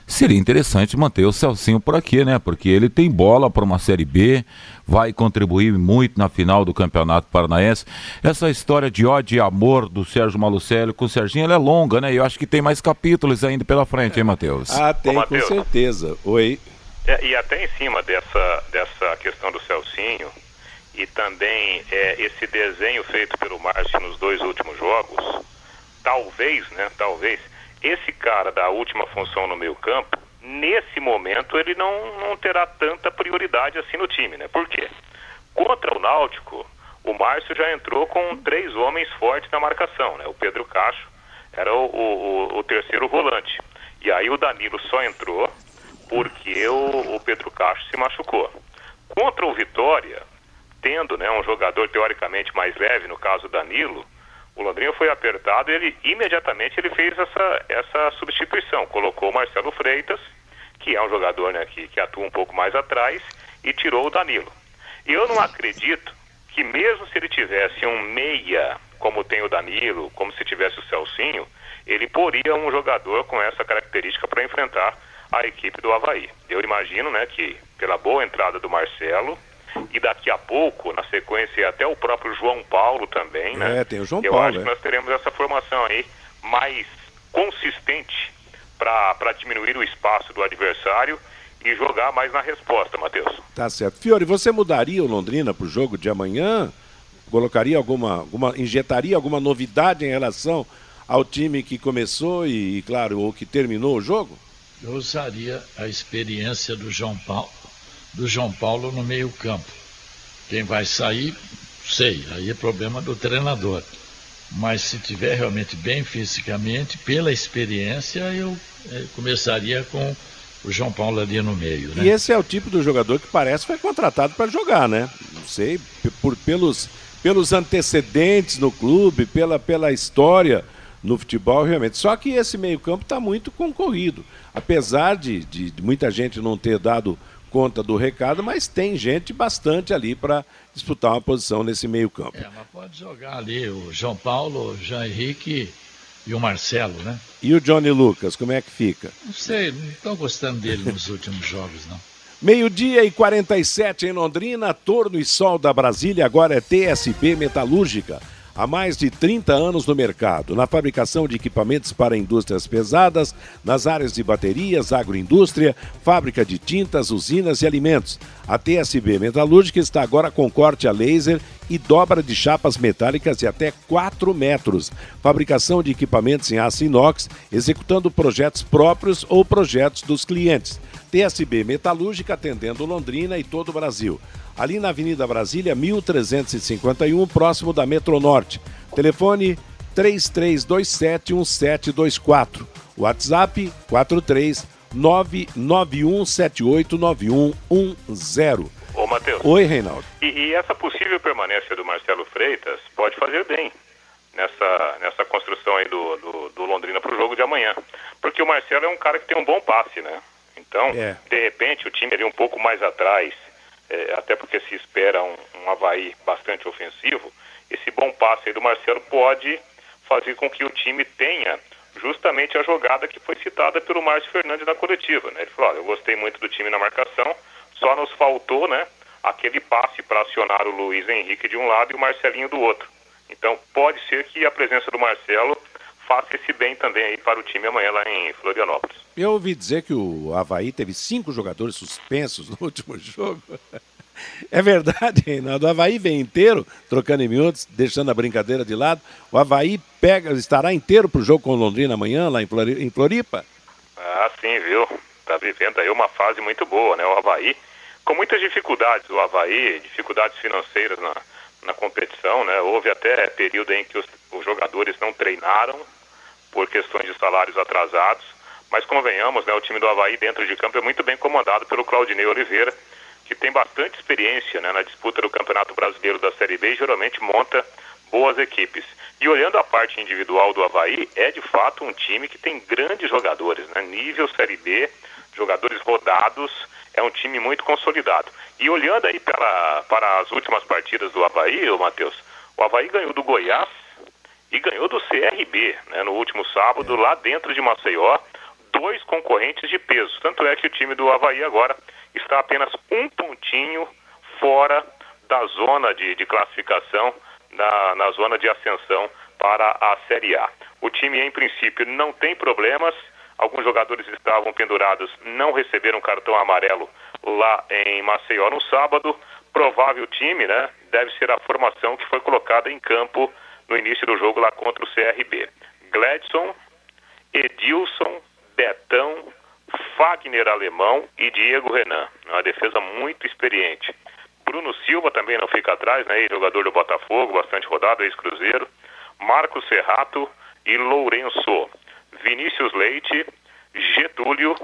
seria interessante manter o Celcinho por aqui, né? Porque ele tem bola para uma Série B, vai contribuir muito na final do Campeonato Paranaense. Essa história de ódio e amor do Sérgio Malucelli com o Serginho, ela é longa, né? E eu acho que tem mais capítulos ainda pela frente, hein, Matheus? ah, tem, Ô, com certeza. Oi. É, e até em cima dessa, dessa questão do Celcinho e também é, esse desenho feito pelo Márcio nos dois últimos jogos, talvez, né, talvez, esse cara da última função no meio campo, nesse momento ele não, não terá tanta prioridade assim no time, né? Por quê? Contra o Náutico, o Márcio já entrou com três homens fortes na marcação, né? O Pedro Cacho era o, o, o- terceiro volante. E aí o Danilo só entrou porque o, o Pedro Cacho se machucou. Contra o Vitória, tendo né, um jogador teoricamente mais leve, no caso Danilo, o Londrina foi apertado e ele imediatamente ele fez essa, essa substituição. Colocou o Marcelo Freitas, que é um jogador né, que, que atua um pouco mais atrás, e tirou o Danilo. E eu não acredito que mesmo se ele tivesse um meia, como tem o Danilo, como se tivesse o Celcinho, ele poria um jogador com essa característica para enfrentar a equipe do Havaí. Eu imagino né, que pela boa entrada do Marcelo, e daqui a pouco, na sequência, até o próprio João Paulo também, né? É, tem o João Eu Paulo, acho é. que nós teremos essa formação aí mais consistente para diminuir o espaço do adversário e jogar mais na resposta, Matheus. Tá certo. Fiore, você mudaria o Londrina para o jogo de amanhã? Colocaria alguma, alguma, injetaria alguma novidade em relação ao time que começou e, e, claro, ou que terminou o jogo? Eu usaria a experiência do João Paulo, do João Paulo no meio campo. Quem vai sair, sei, aí é problema do treinador. Mas se tiver realmente bem fisicamente, pela experiência, eu eh, começaria com o João Paulo ali no meio. Né? E esse é o tipo do jogador que parece foi contratado para jogar, né? Não sei, por, pelos, pelos antecedentes no clube, pela, pela história no futebol, realmente. Só que esse meio-campo está muito concorrido. Apesar de, de, de muita gente não ter dado conta do recado, mas tem gente bastante ali para disputar uma posição nesse meio-campo. É, mas pode jogar ali o João Paulo, o Jean Henrique e o Marcelo, né? E o Johnny Lucas, como é que fica? Não sei, não estou gostando dele nos últimos jogos, não. Meio-dia e 47 em Londrina, Torno e Sol da Brasília, agora é TSB Metalúrgica. Há mais de 30 anos no mercado, na fabricação de equipamentos para indústrias pesadas, nas áreas de baterias, agroindústria, fábrica de tintas, usinas e alimentos. A TSB Metalúrgica está agora com corte a laser e dobra de chapas metálicas de até 4 metros. Fabricação de equipamentos em aço inox, executando projetos próprios ou projetos dos clientes. TSB Metalúrgica atendendo Londrina e todo o Brasil. Ali na Avenida Brasília, 1351, próximo da Metronorte. Telefone 33271724. WhatsApp 43 991789110. Ô, Matheus. Oi, Reinaldo. E, e essa possível permanência do Marcelo Freitas pode fazer bem nessa, nessa construção aí do, do, do Londrina para o jogo de amanhã. Porque o Marcelo é um cara que tem um bom passe, né? Então, É. de repente, o time ali um pouco mais atrás, é, até porque se espera um, um Havaí bastante ofensivo, esse bom passe aí do Marcelo pode fazer com que o time tenha justamente a jogada que foi citada pelo Márcio Fernandes na coletiva. Né? Ele falou, olha, eu gostei muito do time na marcação, só nos faltou né, aquele passe para acionar o Luiz Henrique de um lado e o Marcelinho do outro. Então pode ser que a presença do Marcelo faça esse bem também aí para o time amanhã lá em Florianópolis. Eu ouvi dizer que o Havaí teve cinco jogadores suspensos no último jogo. É verdade, Reinaldo. O Havaí vem inteiro, trocando em minutos, deixando a brincadeira de lado. O Havaí pega, estará inteiro para o jogo com o Londrina amanhã, lá em Floripa? Ah, sim, viu? Está vivendo aí uma fase muito boa, né? O Havaí, com muitas dificuldades, o Havaí, dificuldades financeiras na, na competição, né? Houve até período em que os, os jogadores não treinaram por questões de salários atrasados. Mas convenhamos, né? O time do Havaí dentro de campo é muito bem comandado pelo Claudinei Oliveira que tem bastante experiência né, na disputa do Campeonato Brasileiro da Série B e geralmente monta boas equipes. E olhando a parte individual do Havaí, é de fato um time que tem grandes jogadores, né? nível Série B, jogadores rodados, é um time muito consolidado. E olhando aí para, para as últimas partidas do Havaí, Matheus, o Havaí ganhou do Goiás e ganhou do CRB né, no último sábado, lá dentro de Maceió, dois concorrentes de peso. Tanto é que o time do Havaí agora está apenas um pontinho fora da zona de, de classificação, na, na zona de ascensão para a Série A. O time, em princípio, não tem problemas. Alguns jogadores estavam pendurados, não receberam cartão amarelo lá em Maceió no sábado. Provável time, né? Deve ser a formação que foi colocada em campo no início do jogo lá contra o CRB. Gladson, Edilson, Betão, Fagner Alemão e Diego Renan. Uma defesa muito experiente. Bruno Silva também não fica atrás, né? Jogador do Botafogo, bastante rodado, ex-cruzeiro. Marcos Serrato e Lourenço. Vinícius Leite, Getúlio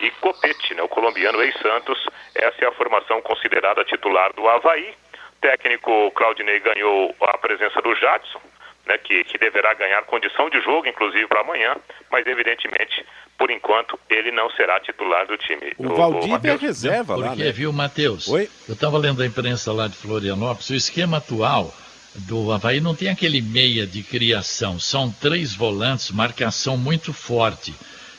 e Copete, né? O colombiano ex-Santos. Essa é a formação considerada titular do Havaí. Técnico Claudinei ganhou a presença do Jadson, né, que, que deverá ganhar condição de jogo, inclusive para amanhã, mas evidentemente por enquanto, ele não será titular do time. O, o Valdívia é reserva Porque, lá, né? viu, Matheus? Oi? Eu estava lendo a imprensa lá de Florianópolis, o esquema atual do Havaí não tem aquele meia de criação, são três volantes, marcação muito forte.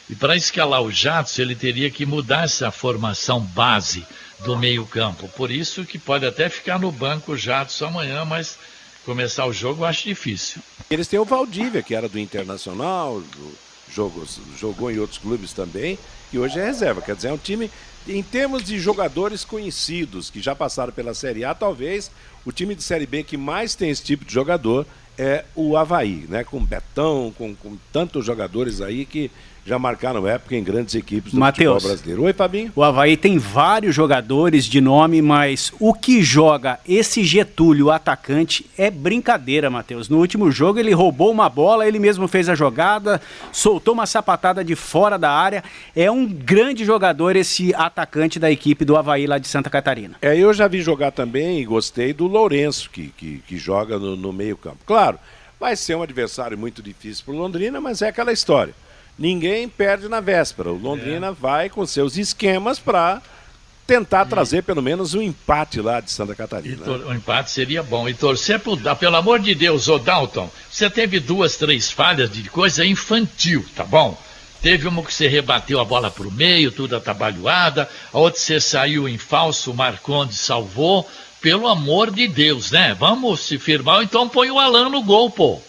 E para escalar o Jadson, ele teria que mudar essa formação base do meio-campo. Por isso que pode até ficar no banco o Jadson amanhã, mas começar o jogo eu acho difícil. Eles têm o Valdívia, que era do Internacional, do jogou, jogou em outros clubes também, e hoje é reserva. Quer dizer, é um time, em termos de jogadores conhecidos que já passaram pela Série A, talvez o time de Série B que mais tem esse tipo de jogador é o Havaí, né? Com Betão, com, com tantos jogadores aí que já marcaram época em grandes equipes do Mateus, futebol brasileiro. Oi, Fabinho. O Havaí tem vários jogadores de nome, mas o que joga esse Getúlio, atacante, é brincadeira, Matheus. No último jogo ele roubou uma bola, ele mesmo fez a jogada, soltou uma sapatada de fora da área. É um grande jogador esse atacante da equipe do Havaí lá de Santa Catarina. É, eu já vi jogar também e gostei do Lourenço, que, que, que joga no, no meio campo. Claro, vai ser um adversário muito difícil para o Londrina, mas é aquela história ninguém perde na véspera. O Londrina é. vai com seus esquemas para tentar e... trazer pelo menos um empate lá de Santa Catarina. Tor... Um empate seria bom. E torcer por pelo amor de Deus, ô Dalton, você teve duas, três falhas de coisa infantil, tá bom? Teve uma que você rebateu a bola para o meio, tudo atabalhoada, a outra você saiu em falso, o Marconde salvou. Pelo amor de Deus, né? Vamos se firmar, então põe o Alan no gol, pô.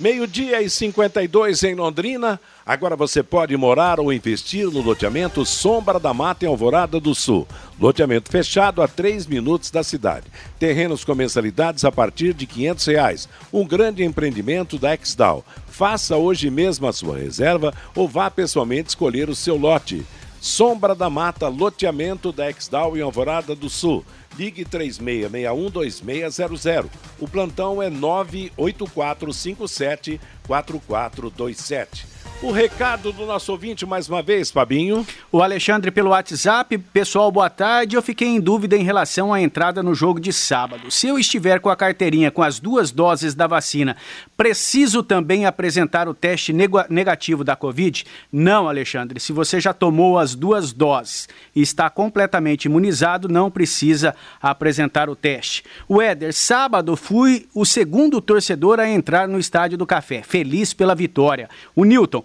Meio-dia e 52 em Londrina. Agora você pode morar ou investir no loteamento Sombra da Mata em Alvorada do Sul. Loteamento fechado a 3 minutos da cidade. Terrenos com mensalidades a partir de 500 reais. Um grande empreendimento da Exdal. Faça hoje mesmo a sua reserva ou vá pessoalmente escolher o seu lote. Sombra da Mata, loteamento da Exdal em Alvorada do Sul. Ligue 36612600. O plantão é 984574427. O recado do nosso ouvinte mais uma vez, Fabinho. O Alexandre pelo WhatsApp. Pessoal, boa tarde. Eu fiquei em dúvida em relação à entrada no jogo de sábado. Se eu estiver com a carteirinha com as duas doses da vacina, preciso também apresentar o teste negativo da Covid? Não, Alexandre. Se você já tomou as duas doses e está completamente imunizado, não precisa apresentar o teste. O Éder, sábado fui o segundo torcedor a entrar no Estádio do Café. Feliz pela vitória. O Newton,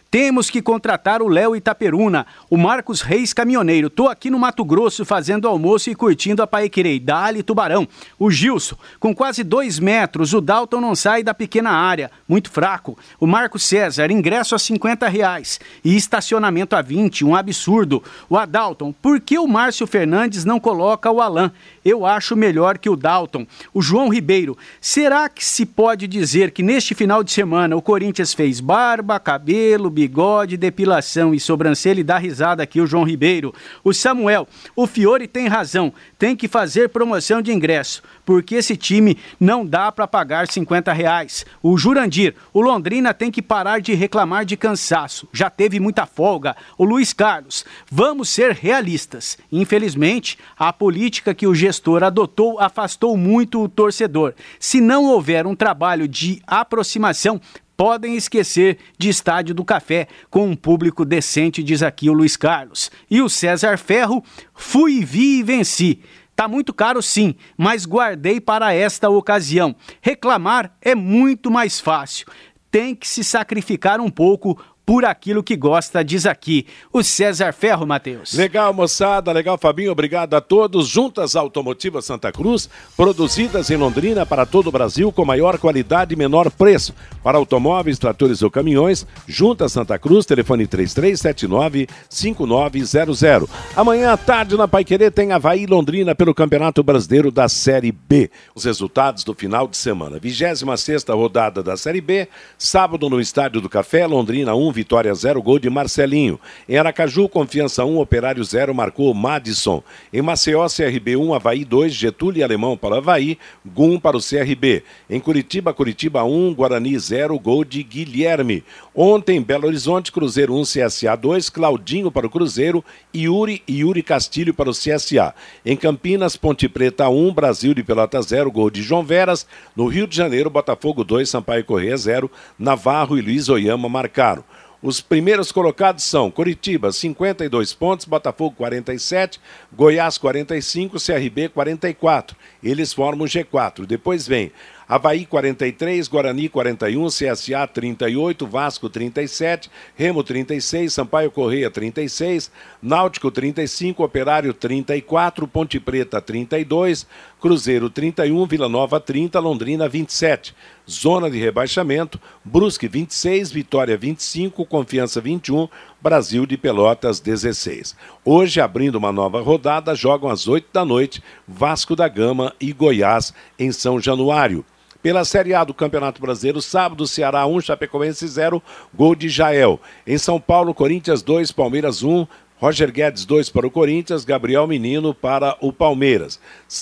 Temos que contratar o Léo Itaperuna, o Marcos Reis Caminhoneiro. Tô aqui no Mato Grosso fazendo almoço e curtindo a Paiquerei. Dali Tubarão. O Gilson, com quase dois metros, o Dalton não sai da pequena área, muito fraco. O Marcos César, ingresso a 50 reais e estacionamento a 20, um absurdo. O Adalton, por que o Márcio Fernandes não coloca o Alain? Eu acho melhor que o Dalton. O João Ribeiro, será que se pode dizer que neste final de semana o Corinthians fez barba, cabelo, bigode, depilação e sobrancelha e dá risada aqui o João Ribeiro. O Samuel, o Fiore tem razão, tem que fazer promoção de ingresso, porque esse time não dá para pagar 50 reais. O Jurandir, o Londrina tem que parar de reclamar de cansaço, já teve muita folga. O Luiz Carlos, vamos ser realistas. Infelizmente, a política que o gestor adotou afastou muito o torcedor. Se não houver um trabalho de aproximação, podem esquecer de Estádio do Café, com um público decente, diz aqui o Luiz Carlos. E o César Ferro, fui, vi e venci. Tá muito caro sim, mas guardei para esta ocasião. Reclamar é muito mais fácil. Tem que se sacrificar um pouco por aquilo que gosta, diz aqui o César Ferro, Matheus. Legal, moçada, legal, Fabinho, obrigado a todos. Juntas Automotivas Santa Cruz, produzidas em Londrina para todo o Brasil com maior qualidade e menor preço. Para automóveis, tratores ou caminhões, Juntas Santa Cruz, telefone 3379-5900. Amanhã à tarde na Paiquerê tem Havaí Londrina pelo Campeonato Brasileiro da Série B. Os resultados do final de semana. 26 rodada da Série B, sábado no Estádio do Café, Londrina 1, Vitória 0, gol de Marcelinho. Em Aracaju, Confiança 1, Operário 0, marcou Madison. Em Maceió, CRB 1, Havaí 2, Getúlio e Alemão para o Havaí, Gum para o CRB. Em Curitiba, Curitiba 1, Guarani 0, gol de Guilherme. Ontem, Belo Horizonte, Cruzeiro 1, CSA 2, Claudinho para o Cruzeiro, Yuri e Yuri Castilho para o CSA. Em Campinas, Ponte Preta 1, Brasil de Pelota 0, gol de João Veras. No Rio de Janeiro, Botafogo 2, Sampaio Corrêa 0, Navarro e Luiz Oyama marcaram. Os primeiros colocados são Curitiba, 52 pontos, Botafogo, 47, Goiás, 45, CRB, 44. Eles formam o G4. Depois vem Havaí 43, Guarani 41, CSA 38, Vasco 37, Remo 36, Sampaio Correia 36, Náutico 35, Operário 34, Ponte Preta 32, Cruzeiro 31, Vila Nova 30, Londrina 27. Zona de rebaixamento, Brusque 26, Vitória 25, Confiança 21, Brasil de Pelotas 16. Hoje, abrindo uma nova rodada, jogam às 8 da noite Vasco da Gama e Goiás em São Januário. Pela Série A do Campeonato Brasileiro, sábado, Ceará 1, Chapecoense 0, gol de Jael. Em São Paulo, Corinthians 2, Palmeiras 1, Roger Guedes 2 para o Corinthians, Gabriel Menino para o Palmeiras.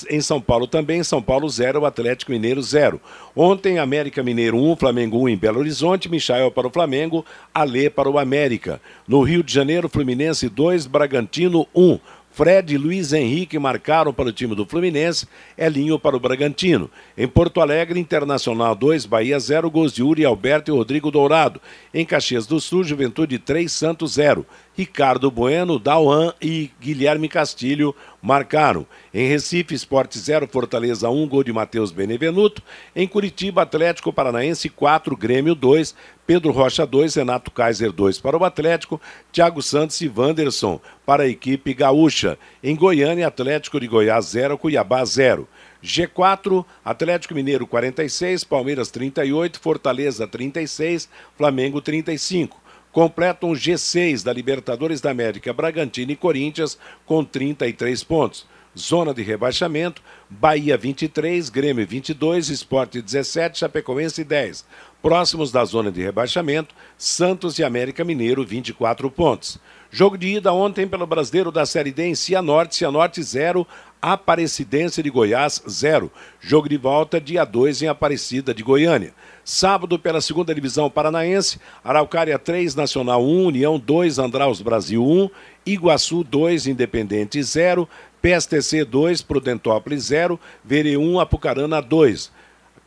Em São Paulo também, São Paulo 0, Atlético Mineiro 0. Ontem, América Mineiro 1, Flamengo 1 em Belo Horizonte, Michael para o Flamengo, Alê para o América. No Rio de Janeiro, Fluminense 2, Bragantino 1. Fred e Luiz Henrique marcaram para o time do Fluminense, Elinho para o Bragantino. Em Porto Alegre, Internacional 2, Bahia 0, gols de Uri, Alberto e Rodrigo Dourado. Em Caxias do Sul, Juventude 3, Santos 0. Ricardo Bueno, Dauan e Guilherme Castilho marcaram. Em Recife, Esporte 0, Fortaleza 1, gol de Matheus Benevenuto. Em Curitiba, Atlético Paranaense 4, Grêmio 2, Pedro Rocha 2, Renato Kaiser 2 para o Atlético, Thiago Santos e Wanderson para a equipe gaúcha. Em Goiânia, Atlético de Goiás 0, Cuiabá 0. G4, Atlético Mineiro 46, Palmeiras 38, Fortaleza 36, Flamengo 35 completam o G6 da Libertadores da América, Bragantino e Corinthians com 33 pontos. Zona de rebaixamento, Bahia 23, Grêmio 22, Esporte 17, Chapecoense 10. Próximos da zona de rebaixamento, Santos e América Mineiro 24 pontos. Jogo de ida ontem pelo Brasileiro da Série D em Cianorte, Cianorte 0, Aparecidense de Goiás 0. Jogo de volta dia 2 em Aparecida de Goiânia. Sábado pela segunda divisão paranaense, Araucária 3, Nacional 1, União 2, Andraus Brasil 1, Iguaçu 2, Independente 0, PSTC 2, Prudentópolis 0, Vere 1, Apucarana 2.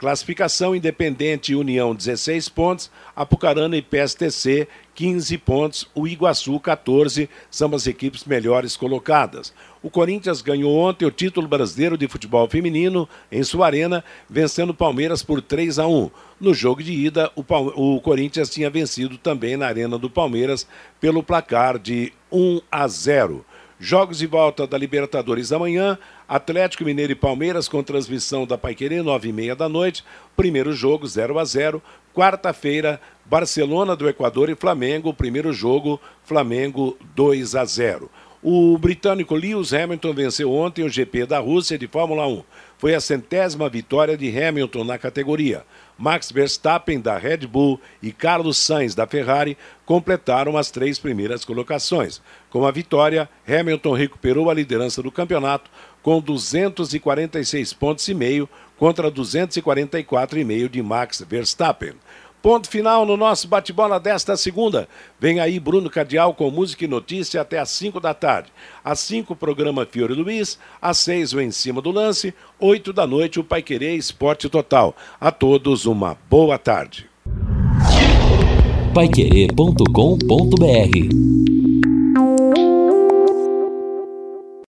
Classificação Independente União 16 pontos, Apucarana e PSTC 15 pontos, o Iguaçu 14, são as equipes melhores colocadas. O Corinthians ganhou ontem o título brasileiro de futebol feminino em sua arena, vencendo o Palmeiras por 3 a 1. No jogo de ida, o, o Corinthians tinha vencido também na arena do Palmeiras pelo placar de 1 a 0. Jogos de volta da Libertadores amanhã, Atlético Mineiro e Palmeiras com transmissão da Paiquerê, nove e meia da noite. Primeiro jogo, 0 a 0 Quarta-feira, Barcelona do Equador e Flamengo. Primeiro jogo, Flamengo 2 a 0 o britânico Lewis Hamilton venceu ontem o GP da Rússia de Fórmula 1. Foi a centésima vitória de Hamilton na categoria. Max Verstappen da Red Bull e Carlos Sainz da Ferrari completaram as três primeiras colocações. Com a vitória, Hamilton recuperou a liderança do campeonato com 246 pontos e meio contra 244,5 de Max Verstappen. Ponto final no nosso bate-bola desta segunda. Vem aí Bruno Cardial com música e notícia até às 5 da tarde. Às 5, o programa Fiore Luiz. Às 6, o Em Cima do Lance. 8 da noite, o Pai Querer Esporte Total. A todos, uma boa tarde. Paiquerê.com.br